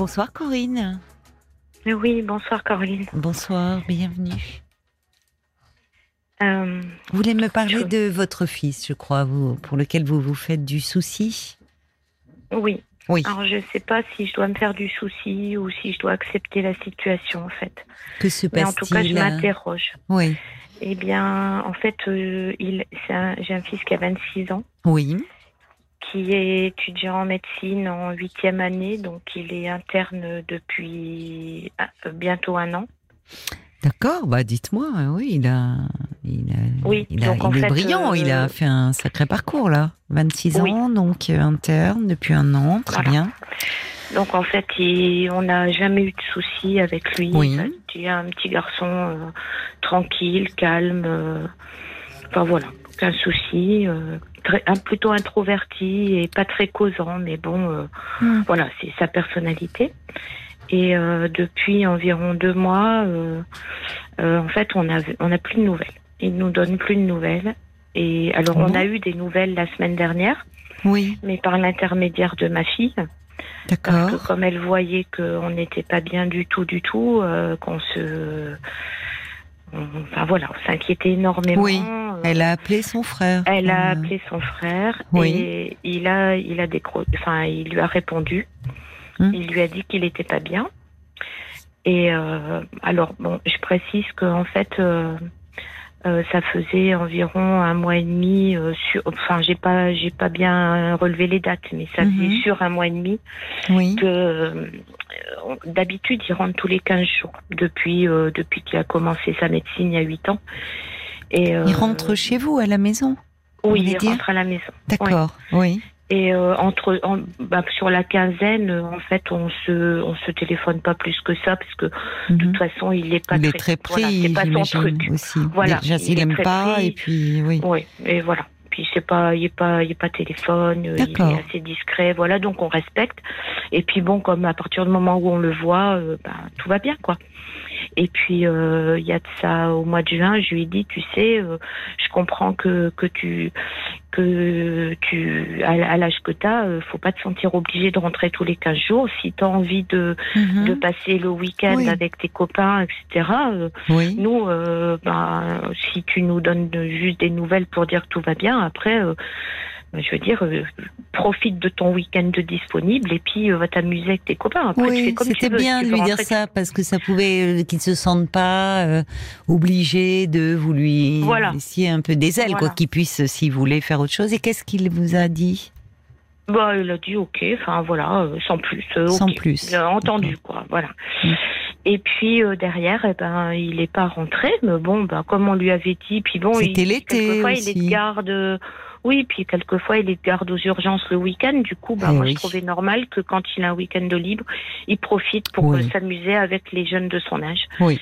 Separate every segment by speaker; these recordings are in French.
Speaker 1: Bonsoir Corinne.
Speaker 2: Oui, bonsoir Caroline.
Speaker 1: Bonsoir, bienvenue.
Speaker 2: Euh,
Speaker 1: Vous voulez me parler
Speaker 2: Je-
Speaker 1: de votre fils, je crois, vous, pour lequel vous vous faites du souci
Speaker 2: oui.
Speaker 1: Oui.
Speaker 2: Alors je sais pas si je dois me faire du souci ou si je dois accepter la situation en fait.
Speaker 1: Que se
Speaker 2: Mais en tout cas, je
Speaker 1: passe-t-il
Speaker 2: m'interroge.
Speaker 1: Oui.
Speaker 2: Eh bien, en fait, euh, il, c'est un- j'ai un fils qui a 26 ans,
Speaker 1: Oui.
Speaker 2: Qui est étudiant en médecine en huitième année, donc il est interne depuis euh, bientôt un an.
Speaker 1: D'accord, bah dites-moi, euh, oui, il a, il a,
Speaker 2: Oui,
Speaker 1: il, a-
Speaker 2: donc, en
Speaker 1: il est
Speaker 2: fait,
Speaker 1: brillant,
Speaker 2: euh,
Speaker 1: il a fait un sacré parcours là, 26
Speaker 2: Oui.
Speaker 1: ans, donc euh, interne depuis un an, très
Speaker 2: Voilà.
Speaker 1: bien.
Speaker 2: Donc en fait, il- on n'a jamais eu de soucis avec lui.
Speaker 1: Oui.
Speaker 2: C'est un petit garçon euh, tranquille, calme. euh, enfin voilà, aucun souci. Très, un, plutôt introverti et pas très causant, mais bon, euh,
Speaker 1: Hmm.
Speaker 2: voilà, c'est sa personnalité. Et euh, depuis environ deux mois, euh, en fait, on a on a plus de nouvelles. Il nous donne plus de nouvelles. Et alors, on
Speaker 1: bon
Speaker 2: a eu des nouvelles la semaine dernière,
Speaker 1: Oui,
Speaker 2: mais par l'intermédiaire de ma fille. Parce que comme elle voyait qu'on n'était pas bien du tout, du tout, qu'on se... on- Enfin voilà, on s'inquiétait énormément.
Speaker 1: Oui,
Speaker 2: euh,
Speaker 1: Elle a appelé son frère.
Speaker 2: elle a
Speaker 1: Euh,
Speaker 2: appelé son frère
Speaker 1: Oui.
Speaker 2: et il a, il a décro... enfin, il lui a répondu.
Speaker 1: Hmm.
Speaker 2: Il lui a dit qu'il n'était pas bien. Et euh, alors bon, je précise que en fait, euh, euh, ça faisait environ un mois et demi. euh, sur... Enfin, j'ai pas, j'ai pas bien relevé les dates, mais ça
Speaker 1: Mhm.
Speaker 2: faisait sur un mois et demi
Speaker 1: Oui,
Speaker 2: que euh, d'habitude il rentre tous les 15 jours depuis depuis qu'il a commencé sa médecine il y a 8 ans. Et
Speaker 1: il rentre chez vous à la maison.
Speaker 2: Oui, il rentre à la maison.
Speaker 1: D'accord, oui.
Speaker 2: Et euh, entre en- bah, sur la quinzaine, euh, en fait, on se on se téléphone pas plus que ça parce que de
Speaker 1: Mhm.
Speaker 2: toute façon, il est pas
Speaker 1: il est
Speaker 2: très, voilà,
Speaker 1: pris,
Speaker 2: c'est pas son truc.
Speaker 1: aussi.
Speaker 2: Voilà,
Speaker 1: Déjà,
Speaker 2: il est
Speaker 1: aime pas,
Speaker 2: pris.
Speaker 1: et puis oui.
Speaker 2: Oui, et voilà. Puis c'est pas, il est pas, il est pas téléphone, il est assez discret, voilà. Donc on respecte. Et puis bon, comme à partir du moment où on le voit, euh, ben, tout va bien, quoi. Et puis euh, il y a de ça au mois de juin, je lui ai dit, tu sais, euh, je comprends que que tu que tu à, l'âge que tu as, faut pas te sentir obligé de rentrer tous les 15 jours. Si tu as envie de
Speaker 1: Mhm.
Speaker 2: de passer le week-end
Speaker 1: Oui.
Speaker 2: avec tes copains, etc. euh,
Speaker 1: Oui.
Speaker 2: nous, euh, ben, si tu nous donnes juste des nouvelles pour dire que tout va bien, après, euh, je veux dire, euh, profite de ton week-end de disponible et puis euh, va t'amuser avec tes copains. Après, tu
Speaker 1: Oui,
Speaker 2: fais comme tu
Speaker 1: c'était
Speaker 2: veux.
Speaker 1: bien
Speaker 2: Tu
Speaker 1: de lui dire ça parce que ça pouvait euh, qu'il se sente pas obligé de vous lui
Speaker 2: Voilà.
Speaker 1: laisser un peu des ailes, quoi, qu'il puisse, s'il voulait faire autre chose. Et qu'est-ce qu'il vous a dit?
Speaker 2: Bah, il a dit ok, enfin voilà, sans plus.
Speaker 1: Sans plus.
Speaker 2: Il a entendu, quoi, voilà.
Speaker 1: Mm.
Speaker 2: Et puis euh, derrière, eh ben, il n'est pas rentré, mais bon, ben, comme on lui avait dit, puis bon,
Speaker 1: C'était
Speaker 2: il,
Speaker 1: l'été
Speaker 2: quelquefois il est
Speaker 1: aussi.
Speaker 2: de garde. Oui, puis quelquefois il est de garde aux urgences le week-end. Du coup, ben,
Speaker 1: Eh
Speaker 2: moi
Speaker 1: oui.
Speaker 2: je trouvais normal que quand il a un week-end de libre, il profite pour
Speaker 1: Oui.
Speaker 2: euh, s'amuser avec les jeunes de son âge.
Speaker 1: Oui.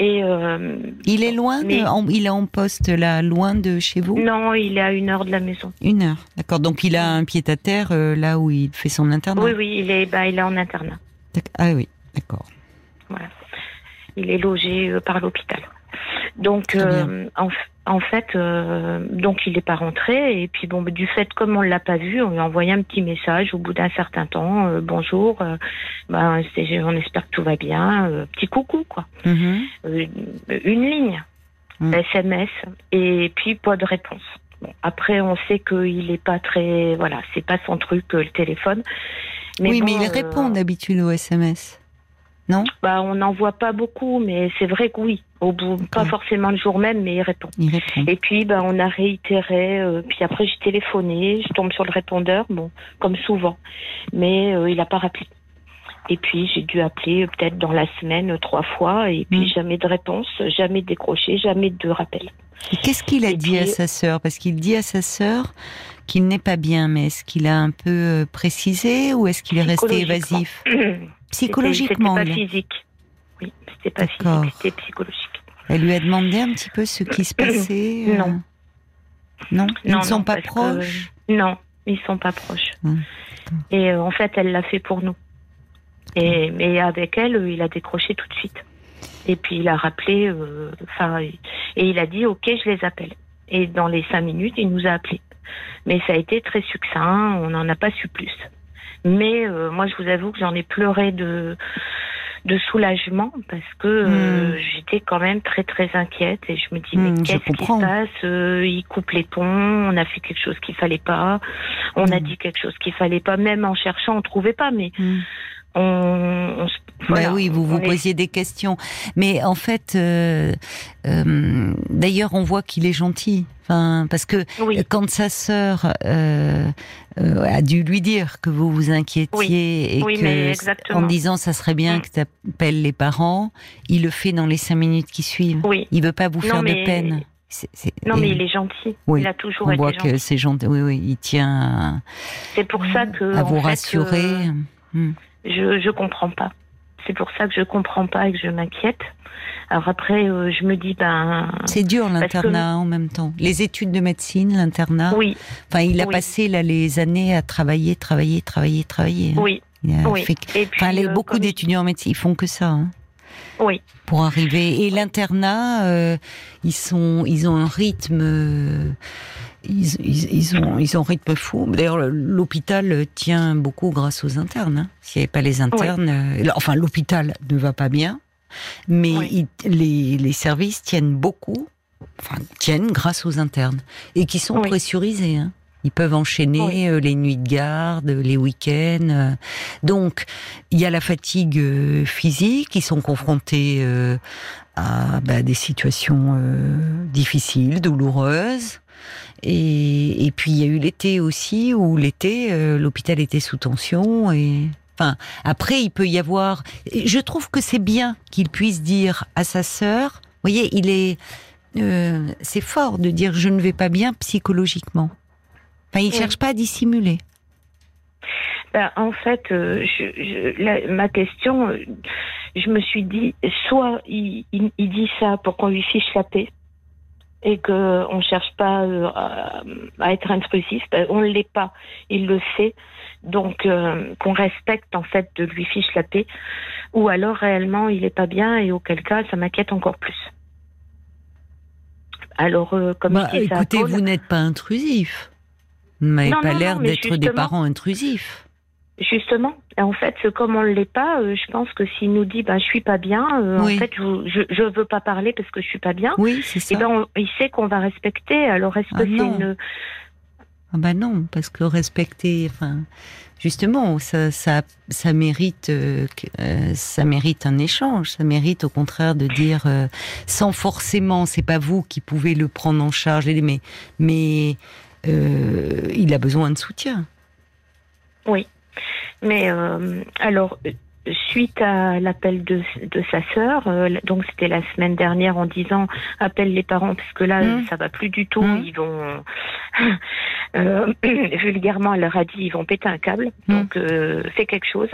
Speaker 2: Et euh,
Speaker 1: Il est loin, de- en- il est en poste là, loin de chez vous?
Speaker 2: Non, il est à une heure de la maison.
Speaker 1: Une heure, d'accord. Donc il a un pied à terre euh, là où il fait son internat?
Speaker 2: Oui, oui, il est, ben, il est en internat.
Speaker 1: Ah oui, d'accord.
Speaker 2: Voilà. Il est logé euh, par l'hôpital. Donc, en, en fait, euh, donc il n'est pas rentré. Et puis bon, du fait comme on l'a pas vu, on lui a envoyé un petit message au bout d'un certain temps. euh, bonjour, euh, ben, on espère que tout va bien. petit coucou, quoi.
Speaker 1: Mhm.
Speaker 2: Une ligne,
Speaker 1: Mm.
Speaker 2: SMS, et puis pas de réponse. Bon, après, on sait qu'il est pas très, voilà, c'est pas son truc le téléphone.
Speaker 1: oui,
Speaker 2: bon,
Speaker 1: mais il répond d'habitude au SMS. Non
Speaker 2: bah, on n'en voit pas beaucoup, mais c'est vrai que oui. Au bout, pas forcément le jour même, mais il répond.
Speaker 1: Il répond.
Speaker 2: Et puis, bah, on a réitéré. euh, puis après, j'ai téléphoné. Je tombe sur le répondeur, bon, comme souvent. Mais euh, il n'a pas rappelé. Et puis, j'ai dû appeler euh, peut-être dans la semaine trois fois. Et puis,
Speaker 1: Mm.
Speaker 2: jamais de réponse, jamais décroché, jamais de rappel.
Speaker 1: Qu'est-ce qu'il a
Speaker 2: Et
Speaker 1: dit à sa sœur? Parce qu'il dit à sa sœur qu'il n'est pas bien, mais est-ce qu'il a un peu précisé ou est-ce qu'il est resté évasif? Psychologiquement,
Speaker 2: C'était pas physique. Oui, c'était pas physique, c'était psychologique.
Speaker 1: elle lui a demandé un petit peu ce qui se passait euh,
Speaker 2: Non.
Speaker 1: Non Ils ne sont
Speaker 2: non,
Speaker 1: pas
Speaker 2: que-
Speaker 1: proches
Speaker 2: Non, ils sont pas proches.
Speaker 1: Hum,
Speaker 2: Et euh, en fait, elle l'a fait pour nous. Et mais avec elle, euh, il a décroché tout de suite. Et puis il a rappelé, euh, et il a dit OK, je les appelle. Et dans les cinq minutes, il nous a appelés. Mais ça a été très succinct, on n'en a pas su plus. Mais euh, moi, je vous avoue que j'en ai pleuré de de soulagement parce que euh,
Speaker 1: Hmm.
Speaker 2: j'étais quand même très très inquiète et je me dis
Speaker 1: Hmm,
Speaker 2: mais
Speaker 1: je
Speaker 2: qu'est-ce qui se passe Euh, Il coupe les ponts, on a fait quelque chose qu'il fallait pas, on a
Speaker 1: Hmm.
Speaker 2: dit quelque chose qu'il fallait pas, même en cherchant on trouvait pas, mais
Speaker 1: Hmm.
Speaker 2: On, on se- voilà,
Speaker 1: bah oui, vous vous
Speaker 2: est-
Speaker 1: posiez des questions. Mais en fait, euh, euh, d'ailleurs, on voit qu'il est gentil. Enfin, parce que
Speaker 2: oui
Speaker 1: quand sa sœur euh, a dû lui dire que vous vous inquiétiez et
Speaker 2: Oui,
Speaker 1: que en disant ça serait bien
Speaker 2: Mm.
Speaker 1: que tu appelles les parents, il le fait dans les cinq minutes qui suivent.
Speaker 2: oui
Speaker 1: Il veut pas vous
Speaker 2: Non,
Speaker 1: faire
Speaker 2: mais-
Speaker 1: de peine.
Speaker 2: Non mais il est gentil,
Speaker 1: Oui,
Speaker 2: il a toujours
Speaker 1: on
Speaker 2: été
Speaker 1: voit
Speaker 2: gentil.
Speaker 1: que c'est gentil. Oui, oui, il tient
Speaker 2: C'est pour ça que
Speaker 1: à vous
Speaker 2: fait,
Speaker 1: rassurer.
Speaker 2: euh,
Speaker 1: Mm.
Speaker 2: Je je comprends pas. C'est pour ça que je comprends pas et que je m'inquiète. Alors après, euh, je me dis ben
Speaker 1: C'est dur
Speaker 2: que-
Speaker 1: l'internat en même temps. Les études de médecine, l'internat.
Speaker 2: oui,
Speaker 1: Enfin, il a
Speaker 2: oui.
Speaker 1: passé là les années à travailler, travailler, travailler, travailler. hein.
Speaker 2: oui,
Speaker 1: Il a
Speaker 2: oui.
Speaker 1: fait-
Speaker 2: Et puis
Speaker 1: Enfin,
Speaker 2: euh,
Speaker 1: beaucoup
Speaker 2: comme-
Speaker 1: d'étudiants en médecine, ils font que ça. hein,
Speaker 2: Oui,
Speaker 1: pour arriver. Et l'internat, euh, ils sont, ils ont un rythme. Ils, ils, ils ont, ils ont rythme fou. D'ailleurs, le- l'hôpital tient beaucoup grâce aux internes. hein. S'il n'y avait pas les internes, euh, enfin, l'hôpital ne va pas bien, mais
Speaker 2: Oui.
Speaker 1: il- les, les services tiennent beaucoup, enfin, tiennent grâce aux internes et qui sont
Speaker 2: Oui.
Speaker 1: pressurisés. hein. Ils peuvent enchaîner
Speaker 2: Oui.
Speaker 1: euh, les nuits de garde, les week-ends. euh. Donc, il y a la fatigue physique, ils sont confrontés à bah, des situations difficiles, douloureuses. Et, et puis il y a eu l'été aussi, où l'été, euh, l'hôpital était sous tension. Et enfin, après, il peut y avoir. Je trouve que c'est bien qu'il puisse dire à sa sœur. Vous voyez, il est. euh, c'est fort de dire je ne vais pas bien psychologiquement. Enfin, il
Speaker 2: Oui.
Speaker 1: cherche pas à dissimuler.
Speaker 2: Ben, en fait, euh, je, je- la- ma question, je me suis dit, soit il, il- il dit ça pour qu'on lui fiche la paix et que on cherche pas euh, à, à être intrusif, ben, on ne l'est pas, il le sait, donc euh, qu'on respecte en fait de lui fiche la paix, ou alors réellement il est pas bien et auquel cas ça m'inquiète encore plus. Alors, euh, comme
Speaker 1: Bah,
Speaker 2: je dis
Speaker 1: écoutez, vous n'êtes pas intrusif. Vous n'avez pas l'air d'être des parents intrusifs.
Speaker 2: Justement, en fait, comme on ne l'est pas, euh, je pense que s'il nous dit ben je suis pas bien, euh,
Speaker 1: Oui.
Speaker 2: en fait je, je veux pas parler parce que je suis pas bien.
Speaker 1: Oui, c'est ça.
Speaker 2: Et ben on- il sait qu'on va respecter. Alors est-ce que
Speaker 1: Ah
Speaker 2: c'est une
Speaker 1: Ah bah non, parce que respecter, enfin, justement, ça, ça, ça mérite, euh, ça mérite un échange. Ça mérite au contraire de dire, euh, sans forcément, c'est pas vous qui pouvez le prendre en charge, mais, mais euh, il a besoin de soutien.
Speaker 2: Mais euh, alors, suite à l'appel de, de sa sœur, euh, donc c'était la semaine dernière en disant appelle les parents parce que là
Speaker 1: Mm.
Speaker 2: ça va plus du tout,
Speaker 1: Mm.
Speaker 2: ils vont euh, vulgairement elle leur a dit ils vont péter un câble,
Speaker 1: Mm.
Speaker 2: donc euh, fais quelque chose.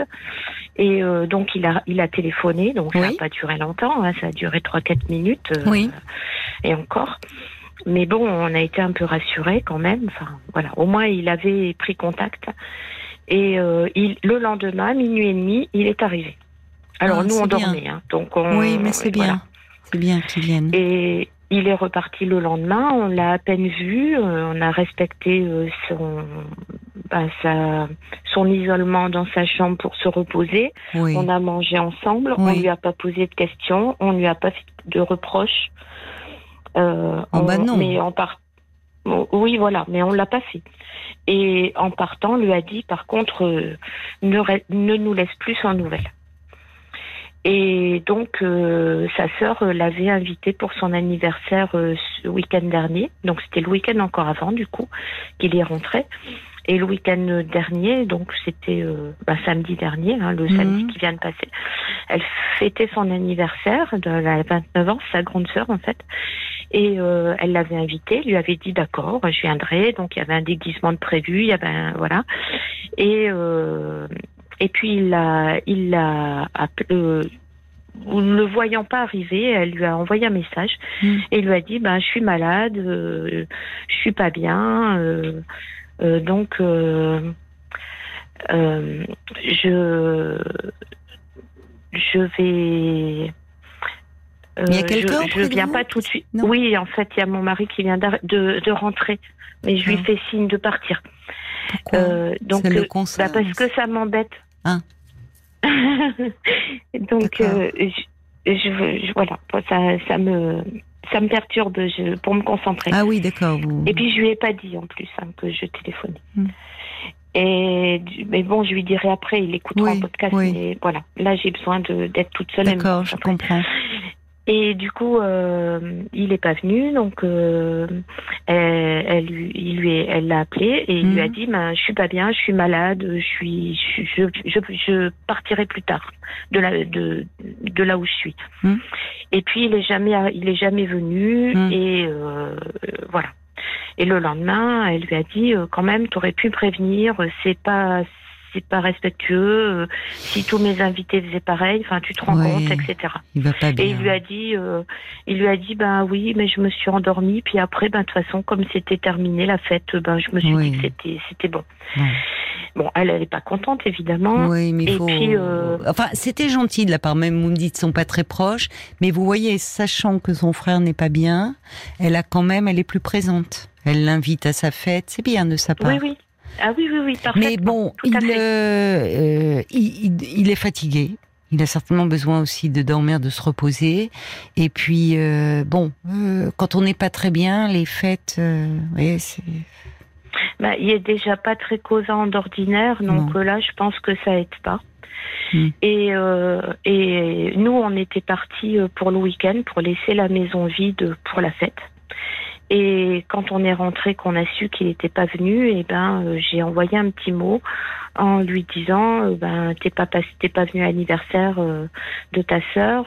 Speaker 2: Et donc il a il a téléphoné, donc ça n'a pas duré longtemps, hein, ça a duré 3-4 minutes
Speaker 1: Oui.
Speaker 2: et encore. Mais bon, on a été un peu rassurés quand même. Enfin, voilà. Au moins, il avait pris contact. Et euh, il, le lendemain, minuit et demi, il est arrivé. Alors
Speaker 1: Ah,
Speaker 2: nous, on
Speaker 1: bien.
Speaker 2: dormait. Hein, donc on,
Speaker 1: oui, mais c'est bien. C'est bien qu'ils viennent.
Speaker 2: Et il est reparti le lendemain. On l'a à peine vu. euh, on a respecté euh, son, bah, sa, son isolement dans sa chambre pour se reposer.
Speaker 1: oui.
Speaker 2: On a mangé ensemble. On
Speaker 1: Oui.
Speaker 2: lui a pas posé de questions. On lui a pas fait de reproches. Euh,
Speaker 1: Oh, bah
Speaker 2: on-
Speaker 1: non.
Speaker 2: Mais en part... Oui, voilà, mais on l'a pas fait. Et en partant, lui a dit, par contre, euh, ne, ne nous laisse plus sans nouvelles. Et donc, euh, sa sœur euh, l'avait invité pour son anniversaire ce week-end dernier. Donc, c'était le week-end encore avant, du coup, qu'il y rentré. Et le week-end dernier, donc c'était euh, bah, samedi dernier, hein, le
Speaker 1: Mhm.
Speaker 2: samedi qui vient de passer, elle fêtait son anniversaire, de, elle a 29 ans, sa grande sœur en fait. Et euh, elle l'avait invité, lui avait dit d'accord, je viendrai. Donc il y avait un déguisement de prévu, il y avait un, voilà. Et euh, et puis il l'a il l'a appelé. euh, ne le voyant pas arriver, elle lui a envoyé un message
Speaker 1: Mm.
Speaker 2: et lui a dit ben je suis malade, euh, je suis pas bien, euh, donc euh, euh, je je vais euh,
Speaker 1: Il y a quelqu'un
Speaker 2: je,
Speaker 1: de
Speaker 2: viens pas tout de suite.
Speaker 1: Non
Speaker 2: Oui, en fait, il y a mon mari qui vient de, de rentrer, mais je lui
Speaker 1: Ah.
Speaker 2: fais signe de partir.
Speaker 1: Pourquoi
Speaker 2: Euh, donc,
Speaker 1: le
Speaker 2: euh, bah, parce que ça m'embête.
Speaker 1: Ah.
Speaker 2: donc, euh, je- voilà, ça, ça me, ça me perturbe je, pour me concentrer.
Speaker 1: Ah oui, d'accord. vous-
Speaker 2: Et puis je lui ai pas dit en plus hein, que je téléphonais.
Speaker 1: Hmm.
Speaker 2: Et mais bon, je lui dirai après, il écoutera
Speaker 1: Oui,
Speaker 2: en podcast.
Speaker 1: oui.
Speaker 2: Mais voilà, là j'ai besoin d'être toute seule.
Speaker 1: D'accord, je comprends.
Speaker 2: Et du coup, euh, il est pas venu, donc euh, elle, elle, lui- il lui, est- elle l'a appelé et il lui a
Speaker 1: Mhm.
Speaker 2: dit, ben, je suis pas bien, je suis malade, je suis, je, je, je, je partirai plus tard de là, de, de là où je suis.
Speaker 1: Mhm.
Speaker 2: Et puis il est jamais, il est jamais venu
Speaker 1: Mhm.
Speaker 2: et euh, voilà. Et le lendemain, elle lui a dit, euh, quand même, tu aurais pu prévenir, c'est pas, c'est pas respectueux. euh, si tous mes invités faisaient pareil, enfin, tu te rends
Speaker 1: Ouais.
Speaker 2: compte, etc.
Speaker 1: Il va pas bien.
Speaker 2: Et il lui a dit, euh, il lui a dit, ben oui, mais je me suis endormie. Puis après, ben de toute façon, comme c'était terminé la fête, ben je me suis
Speaker 1: Oui.
Speaker 2: dit que c'était, c'était bon.
Speaker 1: Bon.
Speaker 2: Bon, elle, elle est pas contente évidemment.
Speaker 1: Oui, mais il
Speaker 2: Et
Speaker 1: faut.
Speaker 2: puis, euh,
Speaker 1: Enfin, c'était gentil de la part, même vous me dites sont pas très proches, mais vous voyez, sachant que son frère n'est pas bien, elle a quand même, elle est plus présente. Elle l'invite à sa fête, c'est bien de sa part.
Speaker 2: Oui, oui. Ah oui, oui, oui, parfaitement.
Speaker 1: mais bon, il, euh, euh, il, il- il est fatigué. Il a certainement besoin aussi de dormir, de se reposer. Et puis, euh, bon, euh, quand on n'est pas très bien, les fêtes, c'est.
Speaker 2: Ben, il est déjà pas très causant d'ordinaire, donc
Speaker 1: Non.
Speaker 2: là, je pense que ça aide pas.
Speaker 1: Hmm.
Speaker 2: Et, euh, et nous, on était partis pour le week-end pour laisser la maison vide pour la fête. Et quand on est rentré, qu'on a su qu'il n'était pas venu, et ben euh, j'ai envoyé un petit mot en lui disant euh, ben t'es pas pas t'es pas venu à l'anniversaire euh, de ta sœur,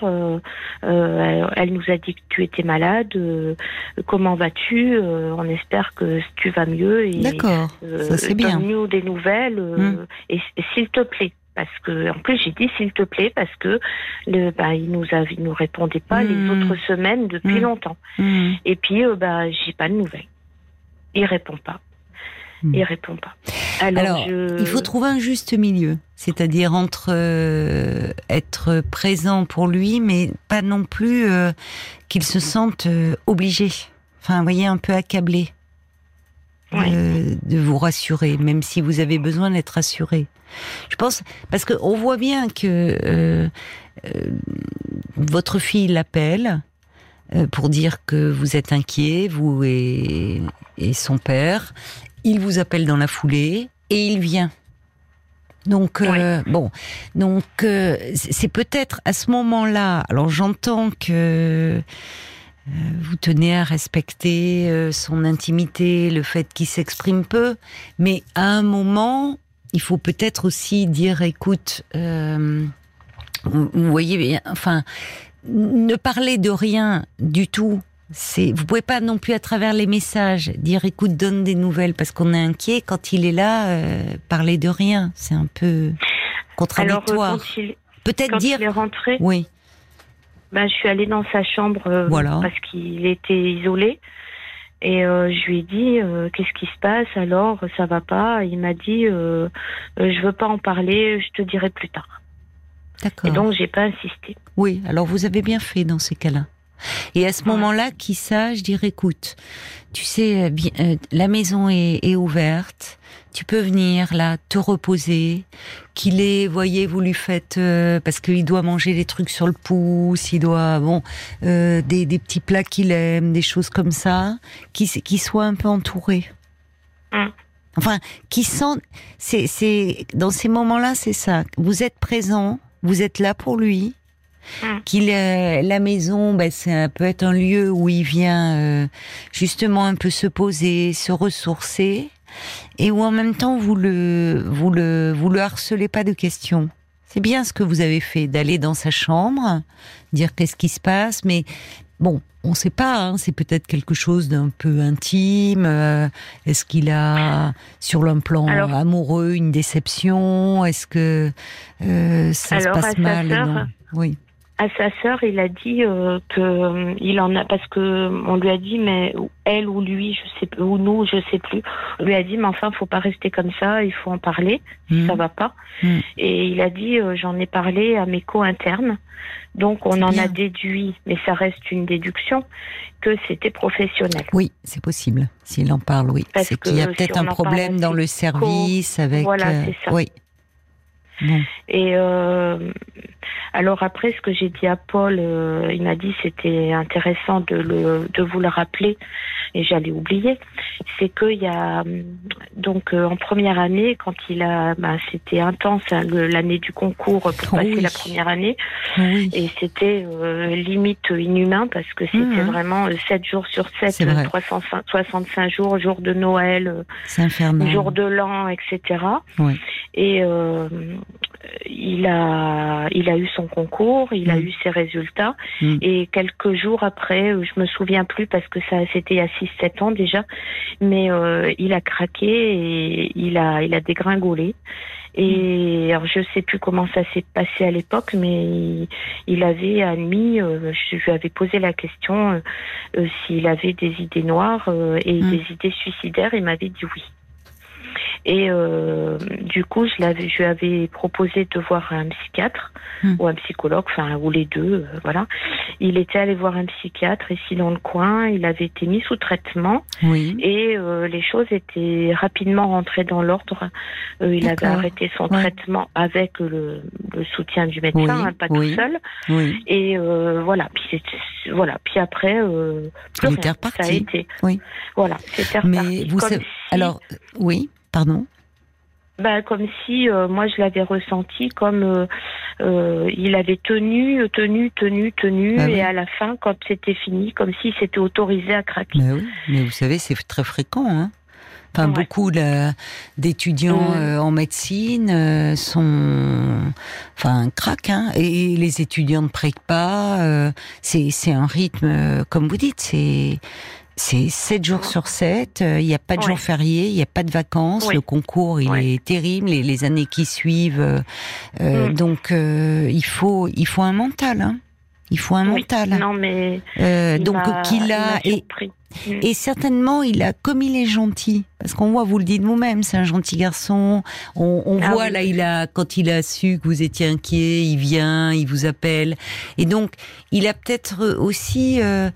Speaker 2: elle, elle nous a dit que tu étais malade, euh, comment vas-tu Euh, On espère que tu vas mieux et
Speaker 1: D'accord, ça c'est bien.
Speaker 2: Donne-nous des nouvelles euh,
Speaker 1: Hmm.
Speaker 2: et, et s'il te plaît. Parce que, en plus, j'ai dit s'il te plaît parce que le, bah, il nous a, il nous répondait pas les
Speaker 1: Hmm.
Speaker 2: autres semaines depuis
Speaker 1: Hmm.
Speaker 2: longtemps.
Speaker 1: Hmm.
Speaker 2: Et puis, euh, bah, j'ai pas de nouvelles. Il répond pas. Il répond pas. Alors,
Speaker 1: Alors,
Speaker 2: je...
Speaker 1: Il faut trouver un juste milieu, c'est-à-dire entre euh, être présent pour lui, mais pas non plus euh, qu'il se sente euh, obligé. Enfin, vous voyez, un peu accablé Euh, de vous rassurer, même si vous avez besoin d'être rassuré. Je pense parce que on voit bien que euh, euh, votre fille l'appelle euh, pour dire que vous êtes inquiet, vous et, et son père. Il vous appelle dans la foulée et il vient. Donc euh, bon, donc euh, c'est c'est peut-être à ce moment-là. Alors j'entends que euh, vous tenez à respecter euh, son intimité, le fait qu'il s'exprime peu, mais à un moment, il faut peut-être aussi dire, écoute, euh, vous, voyez enfin, ne parler de rien du tout. C'est, vous pouvez pas non plus à travers les messages dire, écoute, donne des nouvelles parce qu'on est inquiet. Quand il est là, euh, parler de rien, c'est un peu
Speaker 2: euh,
Speaker 1: contradictoire. Peut-être
Speaker 2: quand
Speaker 1: dire,
Speaker 2: il est rentré,
Speaker 1: oui,
Speaker 2: bah, je suis allée dans sa chambre euh,
Speaker 1: Voilà.
Speaker 2: parce qu'il était isolé. Et euh, je lui ai dit euh, qu'est-ce qui se passe alors? Ça va pas? Il m'a dit euh, euh, je veux pas en parler je te dirai plus tard et
Speaker 1: d'accord.
Speaker 2: donc j'ai pas insisté
Speaker 1: Oui, alors vous avez bien fait dans ces cas-là. Et à ce
Speaker 2: Ouais.
Speaker 1: moment-là, qui sache dire écoute, tu sais, euh, euh, la maison est, est ouverte, tu peux venir là te reposer. Qu'il est, voyez, vous lui faites euh, parce qu'il doit manger des trucs sur le pouce, il doit bon euh, des, des petits plats qu'il aime, des choses comme ça, qui qui soit un peu entouré.
Speaker 2: Mm.
Speaker 1: Enfin, qui sent, c'est c'est dans ces moments-là, c'est ça. Vous êtes présent, vous êtes là pour lui
Speaker 2: Mm.
Speaker 1: qu'il euh, la maison, ben, c'est un- peut être un lieu où il vient euh, justement un peu se poser, se ressourcer, et où en même temps vous le vous le vous le harcelez pas de questions. C'est bien ce que vous avez fait d'aller dans sa chambre, dire qu'est-ce qui se passe, mais bon, on sait pas. hein, c'est peut-être quelque chose d'un peu intime. euh, Est-ce qu'il a sur un plan
Speaker 2: Alors-
Speaker 1: amoureux une déception Est-ce que euh, ça se passe mal non Oui.
Speaker 2: À sa sœur, il a dit euh, que euh, il en a parce que on lui a dit mais elle ou lui, je sais plus, ou nous, je sais plus, on lui a dit mais enfin faut pas rester comme ça, il faut en parler, si
Speaker 1: Mhm.
Speaker 2: ça va pas.
Speaker 1: Mhm.
Speaker 2: Et il a dit euh, j'en ai parlé à mes co-internes, donc on en
Speaker 1: bien.
Speaker 2: a déduit, mais ça reste une déduction que c'était professionnel.
Speaker 1: Oui, c'est possible. S'il en parle, oui. C'est qu'il y a peut-être
Speaker 2: si
Speaker 1: un problème dans le service avec.
Speaker 2: Voilà,
Speaker 1: euh,
Speaker 2: c'est ça.
Speaker 1: Oui.
Speaker 2: Et euh, alors après, ce que j'ai dit à Paul, euh, il m'a dit c'était intéressant de, le, de vous le rappeler, et j'allais oublier. C'est qu'il y a donc euh, en première année, quand il a, ben, c'était intense hein, l'année du concours pour
Speaker 1: Oh
Speaker 2: passer
Speaker 1: oui.
Speaker 2: la première année,
Speaker 1: Oui.
Speaker 2: et c'était limite inhumain parce que c'était
Speaker 1: Mhm.
Speaker 2: vraiment euh, 7 jours sur 7,
Speaker 1: C'est vrai.
Speaker 2: 365 jours, jour de Noël, jour de l'an, etc.
Speaker 1: Oui.
Speaker 2: Et il a, il a eu son concours, il a
Speaker 1: Mm.
Speaker 2: eu ses résultats.
Speaker 1: Mm.
Speaker 2: Et quelques jours après, euh, je me souviens plus parce que ça, c'était il y a 6-7 ans déjà, mais euh, il a craqué et il a, il a dégringolé. Et alors je sais plus comment ça s'est passé à l'époque, mais il, il avait admis, euh, je lui avais posé la question euh, s'il avait des idées noires euh, et
Speaker 1: Mm.
Speaker 2: des idées suicidaires. Il m'avait dit oui. Et euh, du coup, je, l'avais, je lui avais proposé de voir un psychiatre
Speaker 1: Hmm.
Speaker 2: ou un psychologue, enfin, ou les deux, euh, voilà. Il était allé voir un psychiatre ici dans le coin, il avait été mis sous traitement
Speaker 1: Oui.
Speaker 2: et euh, les choses étaient rapidement rentrées dans l'ordre. Euh, il avait arrêté son
Speaker 1: Ouais.
Speaker 2: traitement avec le, le soutien du médecin,
Speaker 1: Oui,
Speaker 2: hein, pas
Speaker 1: oui.
Speaker 2: tout seul.
Speaker 1: Oui.
Speaker 2: Et euh, voilà, puis c'est- voilà, puis après, euh, plus
Speaker 1: Il était
Speaker 2: rien.
Speaker 1: reparti.
Speaker 2: Ça a été.
Speaker 1: Oui.
Speaker 2: Voilà, c'était
Speaker 1: Mais
Speaker 2: reparti.
Speaker 1: vous
Speaker 2: Comme
Speaker 1: savez-
Speaker 2: si-
Speaker 1: Alors, oui, pardon.
Speaker 2: bah, comme si euh, moi je l'avais ressenti comme euh, euh, il avait tenu, tenu, tenu, tenu,
Speaker 1: Ah
Speaker 2: et
Speaker 1: oui.
Speaker 2: à la fin, quand c'était fini, comme s'il s'était autorisé à craquer.
Speaker 1: Mais oui, mais vous savez, c'est très fréquent. Hein enfin,
Speaker 2: Ouais.
Speaker 1: beaucoup d'étudiants
Speaker 2: Mm.
Speaker 1: en médecine sont, enfin, craquent. Hein et les étudiants ne prêtent pas. c'est un rythme, comme vous dites, c'est c'est 7 jours sur 7, il n'y a pas de
Speaker 2: Ouais.
Speaker 1: jours fériés, il n'y a pas de vacances, le concours il
Speaker 2: Ouais.
Speaker 1: est terrible, les, les années qui suivent. euh, euh,
Speaker 2: Mm.
Speaker 1: Donc euh, il, faut, il faut un mental. Hein. Il faut un
Speaker 2: Oui.
Speaker 1: mental.
Speaker 2: Non, mais
Speaker 1: Euh, donc qu'il
Speaker 2: il
Speaker 1: a et.
Speaker 2: Mm.
Speaker 1: et certainement il a comme il est gentil parce qu'on voit vous le dites vous-même c'est un gentil garçon on, on
Speaker 2: Ah
Speaker 1: voit
Speaker 2: oui.
Speaker 1: là il a quand il a su que vous étiez inquiet il vient il vous appelle et donc il a peut-être aussi euh,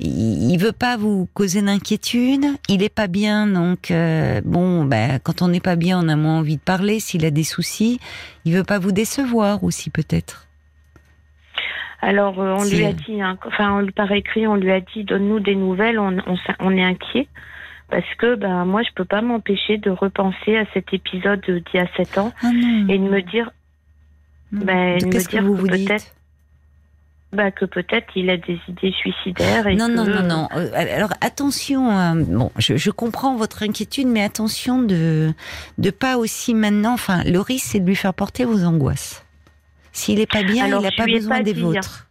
Speaker 1: il, il veut pas vous causer d'inquiétude il est pas bien donc euh, bon ben quand on n'est pas bien on a moins envie de parler s'il a des soucis il veut pas vous décevoir aussi peut-être
Speaker 2: Alors, euh, on lui a dit, hein, enfin, on par écrit, on lui a dit, donne-nous des nouvelles, on, on, s'in- on est inquiet. Parce que ben, moi, je peux pas m'empêcher de repenser à cet épisode d'il y a 7 ans
Speaker 1: ah
Speaker 2: et de me dire
Speaker 1: non.
Speaker 2: ben, de me
Speaker 1: qu'est-ce que vous
Speaker 2: peut-être- bah, que peut-être il a des idées suicidaires. Et
Speaker 1: Non,
Speaker 2: que,
Speaker 1: non, non, non. Euh, Alors attention. euh, bon, je, je comprends votre inquiétude, mais attention de de pas aussi maintenant. Enfin, le risque c'est de lui faire porter vos angoisses. S'il est pas bien,
Speaker 2: Alors,
Speaker 1: il n'a pas besoin
Speaker 2: pas
Speaker 1: des
Speaker 2: dit, hein.
Speaker 1: vôtres.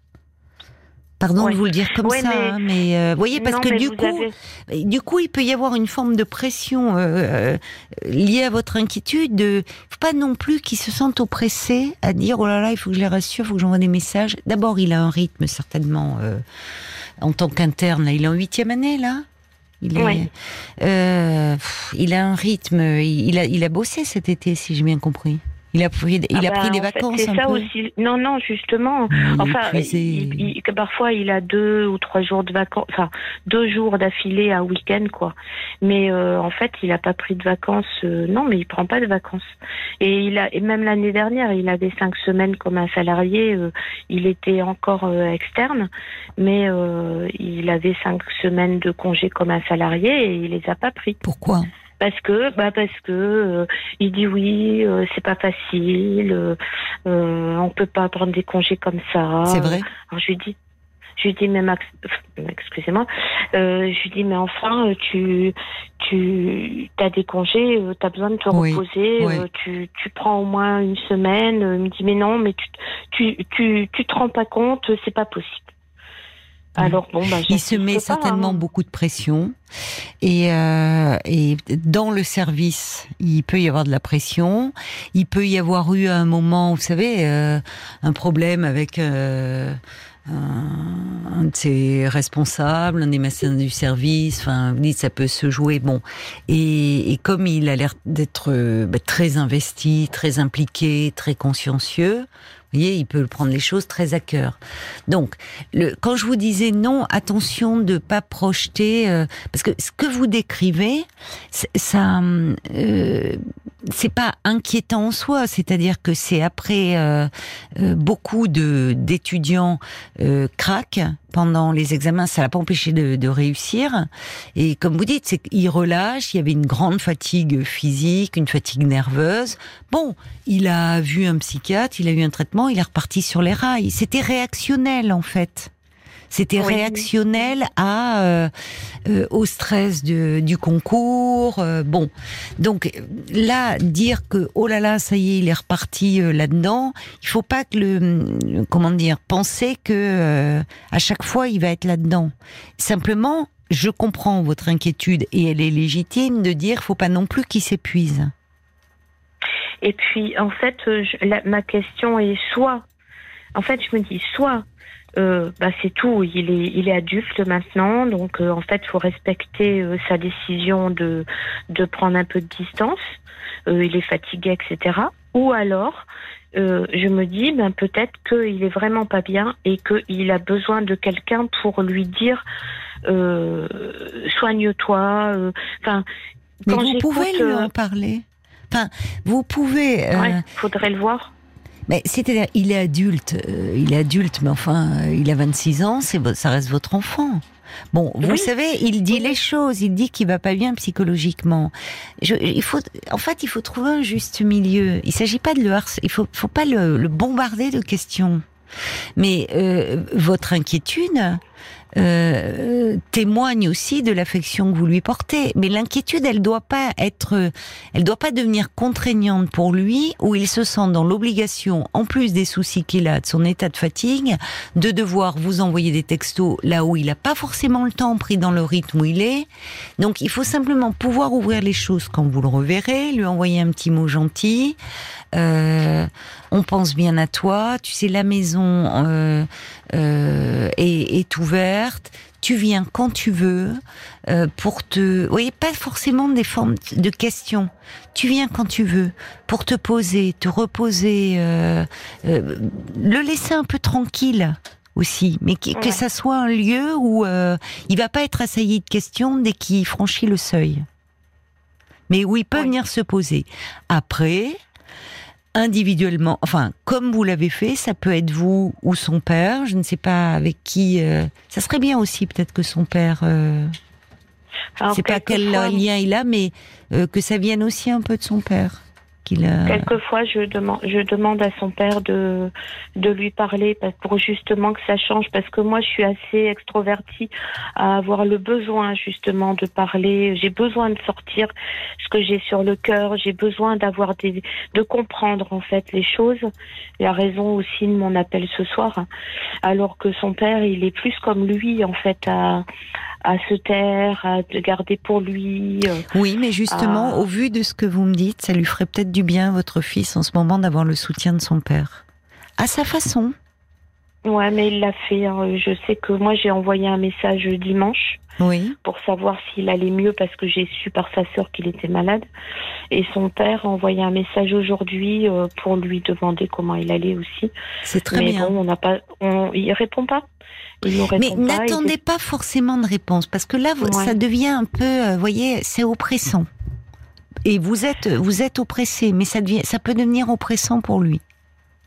Speaker 1: Pardon
Speaker 2: Ouais.
Speaker 1: de vous le dire comme
Speaker 2: Ouais,
Speaker 1: ça,
Speaker 2: mais-
Speaker 1: mais euh, voyez parce
Speaker 2: Non,
Speaker 1: que du coup,
Speaker 2: avez-
Speaker 1: du coup, il peut y avoir une forme de pression euh, euh, liée à votre inquiétude. De, faut pas non plus qu'il se sente oppressé à dire oh là là, il faut que je les rassure, il faut que j'envoie des messages. D'abord, il a un rythme certainement en tant qu'interne. Il est en huitième année là. Il est,
Speaker 2: Ouais.
Speaker 1: pff, il a un rythme. Il, il a, il a bossé cet été, si j'ai bien compris. Il a pris, il
Speaker 2: Ah
Speaker 1: a pris des
Speaker 2: en fait,
Speaker 1: vacances
Speaker 2: C'est ça
Speaker 1: peu.
Speaker 2: aussi. Non, non, justement.
Speaker 1: Il
Speaker 2: Enfin, il- il- parfois il a deux ou trois jours de vacances, enfin deux jours d'affilée à week-end quoi. Mais euh, en fait, il a pas pris de vacances. euh, non, mais il prend pas de vacances. Et il a, et même l'année dernière, il avait cinq semaines comme un salarié. euh, il était encore euh, externe, mais euh, il avait cinq semaines de congé comme un salarié et il les a pas pris.
Speaker 1: Pourquoi?
Speaker 2: Parce que, bah parce que euh, il dit oui, euh, c'est pas facile, euh, euh, on peut pas prendre des congés comme ça.
Speaker 1: C'est vrai
Speaker 2: Alors je lui dis, je lui dis mais Max, excusez-moi, euh, je lui dis mais enfin euh, tu tu as des congés, tu as besoin de te
Speaker 1: Oui,
Speaker 2: reposer,
Speaker 1: oui.
Speaker 2: euh, tu tu prends au moins une semaine. Euh, Il me dit mais non mais tu tu tu tu te rends pas compte, c'est pas possible. Alors bon, bah,
Speaker 1: il se met certainement hein. beaucoup de pression et, euh, et dans le service, il peut y avoir de la pression. Il peut y avoir eu un moment, vous savez, euh, un problème avec. Euh, un, de ses responsables, un des médecins du service, enfin, vous dites, ça peut se jouer, bon. Et, et comme il a l'air d'être euh, bah, très investi, très impliqué, très consciencieux, vous voyez, il peut prendre les choses très à cœur. Donc, le, quand je vous disais non, attention de pas projeter, euh, parce que ce que vous décrivez, ça, euh, c'est pas inquiétant en soi, c'est-à-dire que c'est après euh, euh beaucoup de d'étudiants euh, craquent pendant les examens, ça l'a pas empêché de, de, réussir. Et comme vous dites, c'est qu'il relâche. Il y avait une grande fatigue physique, une fatigue nerveuse. Bon, il a vu un psychiatre, il a eu un traitement, il est reparti sur les rails. C'était réactionnel en fait. C'était réactionnel à euh, euh, au stress du concours. Euh, bon, donc là dire que oh là là ça y est il est reparti là-dedans. Il faut pas que le comment dire penser que à chaque fois il va être là-dedans. Simplement, je comprends votre inquiétude et elle est légitime de dire faut pas non plus qu'il s'épuise.
Speaker 2: Et puis en fait, ma question est soit en fait, je me dis soit euh, bah, c'est tout. Il est, il est adulte maintenant, donc euh, en fait, il faut respecter euh, sa décision de, de prendre un peu de distance. il est fatigué, etc. Ou alors, je me dis, ben, peut-être qu'il est vraiment pas bien et qu'il a besoin de quelqu'un pour lui dire, soigne-toi. Enfin,
Speaker 1: mais vous pouvez lui en parler. Enfin, vous pouvez.
Speaker 2: Ouais, faudrait le voir.
Speaker 1: Mais c'est-à-dire, il est adulte, euh, il est adulte, mais enfin, euh, il a 26 ans, c'est ça reste votre enfant. Bon, vous savez, il dit les choses, il dit qu'il va pas bien psychologiquement. Je, il faut, en fait, il faut trouver un juste milieu. Il s'agit pas de le harceler, il faut, faut pas le, le bombarder de questions. Mais euh, votre inquiétude, euh, témoigne aussi de l'affection que vous lui portez. Mais l'inquiétude, elle doit pas être, elle doit pas devenir contraignante pour lui, où il se sent dans l'obligation, en plus des soucis qu'il a, de son état de fatigue, de devoir vous envoyer des textos là où il n'a pas forcément le temps pris dans le rythme où il est. Donc, il faut simplement pouvoir ouvrir les choses quand vous le reverrez, lui envoyer un petit mot gentil. Euh, on pense bien à toi. Tu sais, la maison euh, est, ouverte. Tu viens quand tu veux euh, pour te. Voyez, pas forcément des formes de questions. Tu viens quand tu veux pour te poser, te reposer, euh, euh, le laisser un peu tranquille aussi, mais que, que ça soit un lieu où il va pas être assailli de questions dès qu'il franchit le seuil mais où il peut venir se poser. Après, individuellement, enfin, comme vous l'avez fait, ça peut être vous ou son père, je ne sais pas avec qui. Euh, ça serait bien aussi, peut-être que son père. Euh, ne sais pas quel lien il a, mais euh, que ça vienne aussi un peu de son père.
Speaker 2: Quelquefois, je demande, je demande à son père de, de lui parler pour justement que ça change, parce que moi, je suis assez extrovertie à avoir le besoin justement de parler. J'ai besoin de sortir ce que j'ai sur le cœur. J'ai besoin d'avoir des, de comprendre en fait les choses. La raison aussi de mon appel ce soir, alors que son père, il est plus comme lui en fait à à se taire, à le garder pour lui.
Speaker 1: Euh, oui, mais justement, au vu de ce que vous me dites, ça lui ferait peut-être du bien, votre fils, en ce moment, d'avoir le soutien de son père. À sa façon.
Speaker 2: Ouais, mais il l'a fait. Hein. Je sais que moi, j'ai envoyé un message dimanche.
Speaker 1: Oui.
Speaker 2: Pour savoir s'il allait mieux parce que j'ai su par sa sœur qu'il était malade. Et son père a envoyé un message aujourd'hui euh, pour lui demander comment il allait aussi.
Speaker 1: C'est très mais bien.
Speaker 2: Bon, on n'a pas, on, il répond pas.
Speaker 1: Mais n'attendez pas forcément de réponse, parce que là, ça devient un peu, euh, vous voyez, c'est oppressant. Et vous êtes, vous êtes oppressé, mais ça, devient, ça peut devenir oppressant pour lui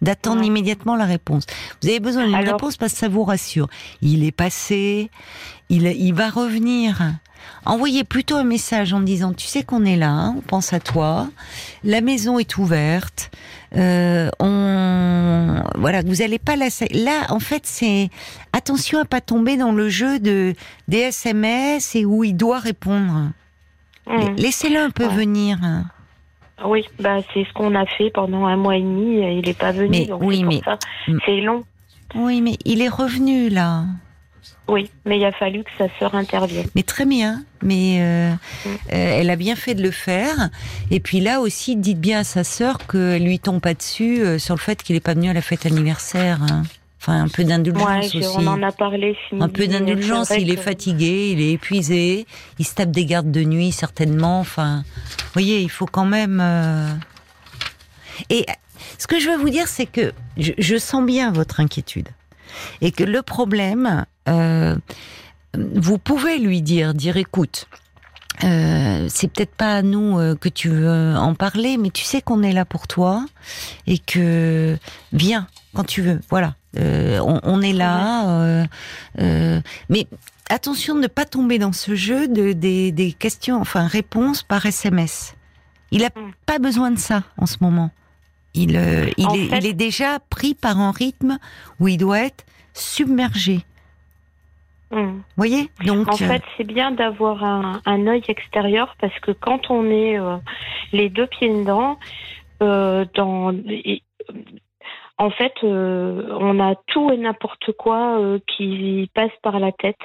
Speaker 1: d'attendre immédiatement la réponse. Vous avez besoin d'une réponse parce que ça vous rassure. Il est passé, il, il va revenir. Envoyez plutôt un message en disant tu sais qu'on est là, hein, on pense à toi, la maison est ouverte, euh, on voilà vous allez pas la là en fait c'est attention à pas tomber dans le jeu de des SMS et où il doit répondre. Mmh. Laissez-le un peu venir.
Speaker 2: Oui, bah c'est ce qu'on a fait pendant un mois et demi. Il n'est pas venu.
Speaker 1: Mais, oui, mais
Speaker 2: c'est long.
Speaker 1: Oui, mais il est revenu là.
Speaker 2: Oui, mais il a fallu que sa sœur intervienne.
Speaker 1: Mais très bien, mais euh, mm. elle a bien fait de le faire. Et puis là aussi, dites bien à sa sœur qu'elle lui tombe pas dessus sur le fait qu'il n'est pas venu à la fête anniversaire. Hein. Enfin, un peu d'indulgence aussi.
Speaker 2: On en a parlé.
Speaker 1: Un peu d'indulgence. Il est fatigué, il est épuisé, il se tape des gardes de nuit certainement. Enfin, vous voyez, il faut quand même. Euh, et ce que je veux vous dire, c'est que je, sens bien votre inquiétude et que le problème, euh, vous pouvez lui dire, dire, écoute. Euh, c'est peut-être pas à nous que tu veux en parler, mais tu sais qu'on est là pour toi et que viens quand tu veux. Voilà. Euh, on, est là, euh, euh, mais attention de ne pas tomber dans ce jeu de des, questions, enfin réponses par SMS. Il a mm. pas besoin de ça en ce moment. Il, il, est, déjà pris par un rythme où il doit être submergé. Mm. Vous voyez
Speaker 2: Donc, En fait, c'est bien d'avoir un, un œil extérieur parce que quand on est les deux pieds dedans, dans, en fait, euh, on a tout et n'importe quoi euh, qui passe par la tête.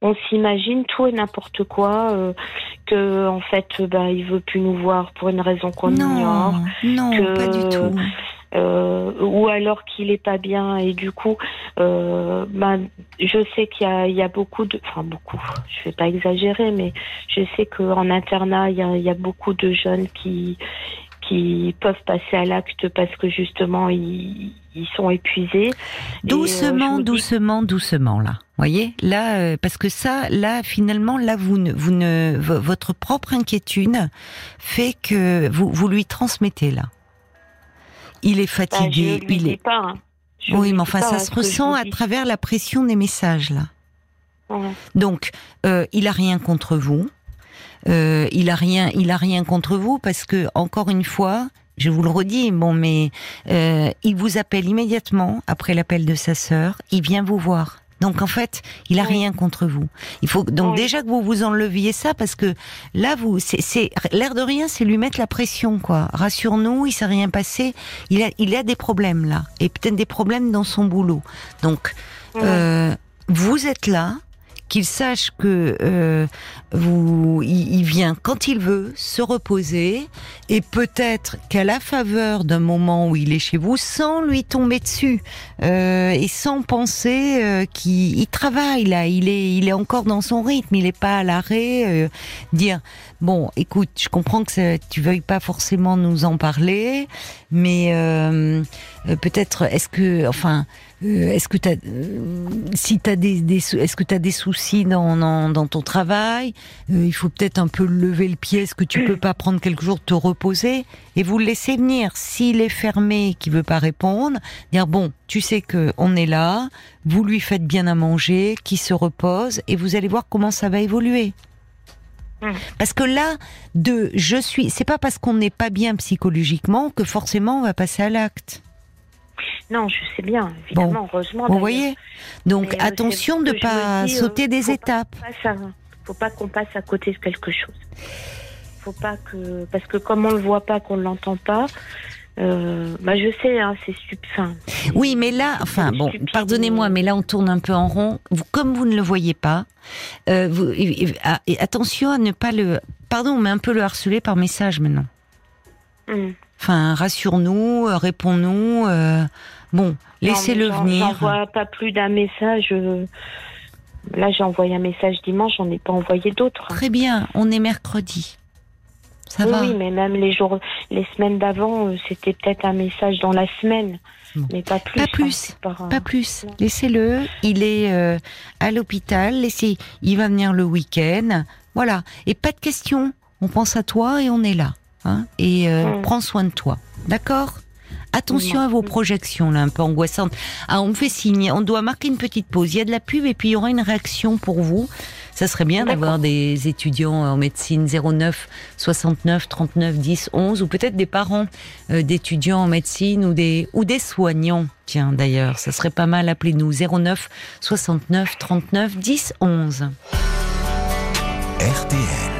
Speaker 2: On s'imagine tout et n'importe quoi euh, que, en fait, bah, il veut plus nous voir pour une raison qu'on ignore.
Speaker 1: Non, pas du tout.
Speaker 2: Ou alors qu'il est pas bien et du coup, bah, je sais qu'il y, y a, beaucoup de, enfin beaucoup, je vais pas exagérer, mais je sais qu'en internat il y a, y a beaucoup de jeunes qui qui peuvent passer à l'acte parce que justement ils, sont épuisés.
Speaker 1: Doucement, euh, doucement, doucement là. Voyez là, euh, parce que ça, là finalement, là vous ne, vous ne, votre propre inquiétude fait que vous, vous lui transmettez là. Il est bah, fatigué, il est.
Speaker 2: Pas, hein.
Speaker 1: Oui, mais enfin, ça se ressent à travers la pression des messages là. Donc, euh, il a rien contre vous. Euh, il a rien, il a rien contre vous parce que encore une fois, je vous le redis, bon, mais euh, il vous appelle immédiatement après l'appel de sa sœur. Il vient vous voir. Donc en fait, il a rien contre vous. Il faut donc déjà que vous vous enleviez ça parce que là vous c'est l'air de rien, c'est lui mettre la pression quoi. Rassure-nous, il s'est rien passé. Il a il a des problèmes là et peut-être des problèmes dans son boulot. Donc euh, vous êtes là, qu'il sache que euh, vous, il, vient quand il veut se reposer et peut-être qu'à la faveur d'un moment où il est chez vous, sans lui tomber dessus euh, et sans penser euh, qu'il travaille là, il est, il est encore dans son rythme, il n'est pas à l'arrêt. Euh, dire bon, écoute, je comprends que tu veuilles pas forcément nous en parler, mais euh, peut-être est-ce que, enfin. Euh, est-ce que tu euh, si t'as des, des est-ce que tu as des soucis dans, dans, ton travail euh, Il faut peut-être un peu lever le pied. Est-ce que tu peux pas prendre quelques jours te reposer et vous le laisser venir S'il est fermé, qui veut pas répondre, dire bon, tu sais que on est là, vous lui faites bien à manger, qui se repose et vous allez voir comment ça va évoluer. Parce que là, de je suis, c'est pas parce qu'on n'est pas bien psychologiquement que forcément on va passer à l'acte.
Speaker 2: Non, je sais bien, évidemment, heureusement.
Speaker 1: Vous voyez Donc euh, attention de ne pas sauter des étapes.
Speaker 2: Il ne faut pas qu'on passe à côté de quelque chose. Faut pas que parce que comme on le voit pas, qu'on ne l'entend pas. Euh, bah je sais, hein, c'est stupide.
Speaker 1: Oui, mais là, enfin bon, pardonnez-moi, mais là on tourne un peu en rond. Vous, comme vous ne le voyez pas, euh, vous, ah, attention à ne pas le, pardon, mais un peu le harceler par message maintenant. Hum. Enfin, rassure-nous, euh, réponds-nous. Euh, bon, laissez-le venir.
Speaker 2: J'envoie pas plus d'un message. Euh, là, j'ai envoyé un message dimanche, j'en ai pas envoyé d'autres.
Speaker 1: Très bien, on est mercredi. Ça
Speaker 2: oui,
Speaker 1: va.
Speaker 2: Oui, mais même les jours, les semaines d'avant, c'était peut-être un message dans la semaine. Mais pas plus.
Speaker 1: Pas plus. pas, plus. Laissez-le. Il est à l'hôpital. Laissez. Il va venir le week-end. Voilà. Et pas de questions. On pense à toi et on est là. Hein, et euh, mm. prends soin de toi. D'accord? Attention à vos projections, là, un peu angoissantes. Ah, on me fait signe, on doit marquer une petite pause. Il y a de la pub et puis il y aura une réaction pour vous. Ça serait bien d'avoir des étudiants en médecine 09 69 39 10 11 ou peut-être des parents euh, d'étudiants en médecine ou des ou des soignants. Tiens, d'ailleurs, ça serait pas mal. Appelez-nous 09 69 39 10 11. RTL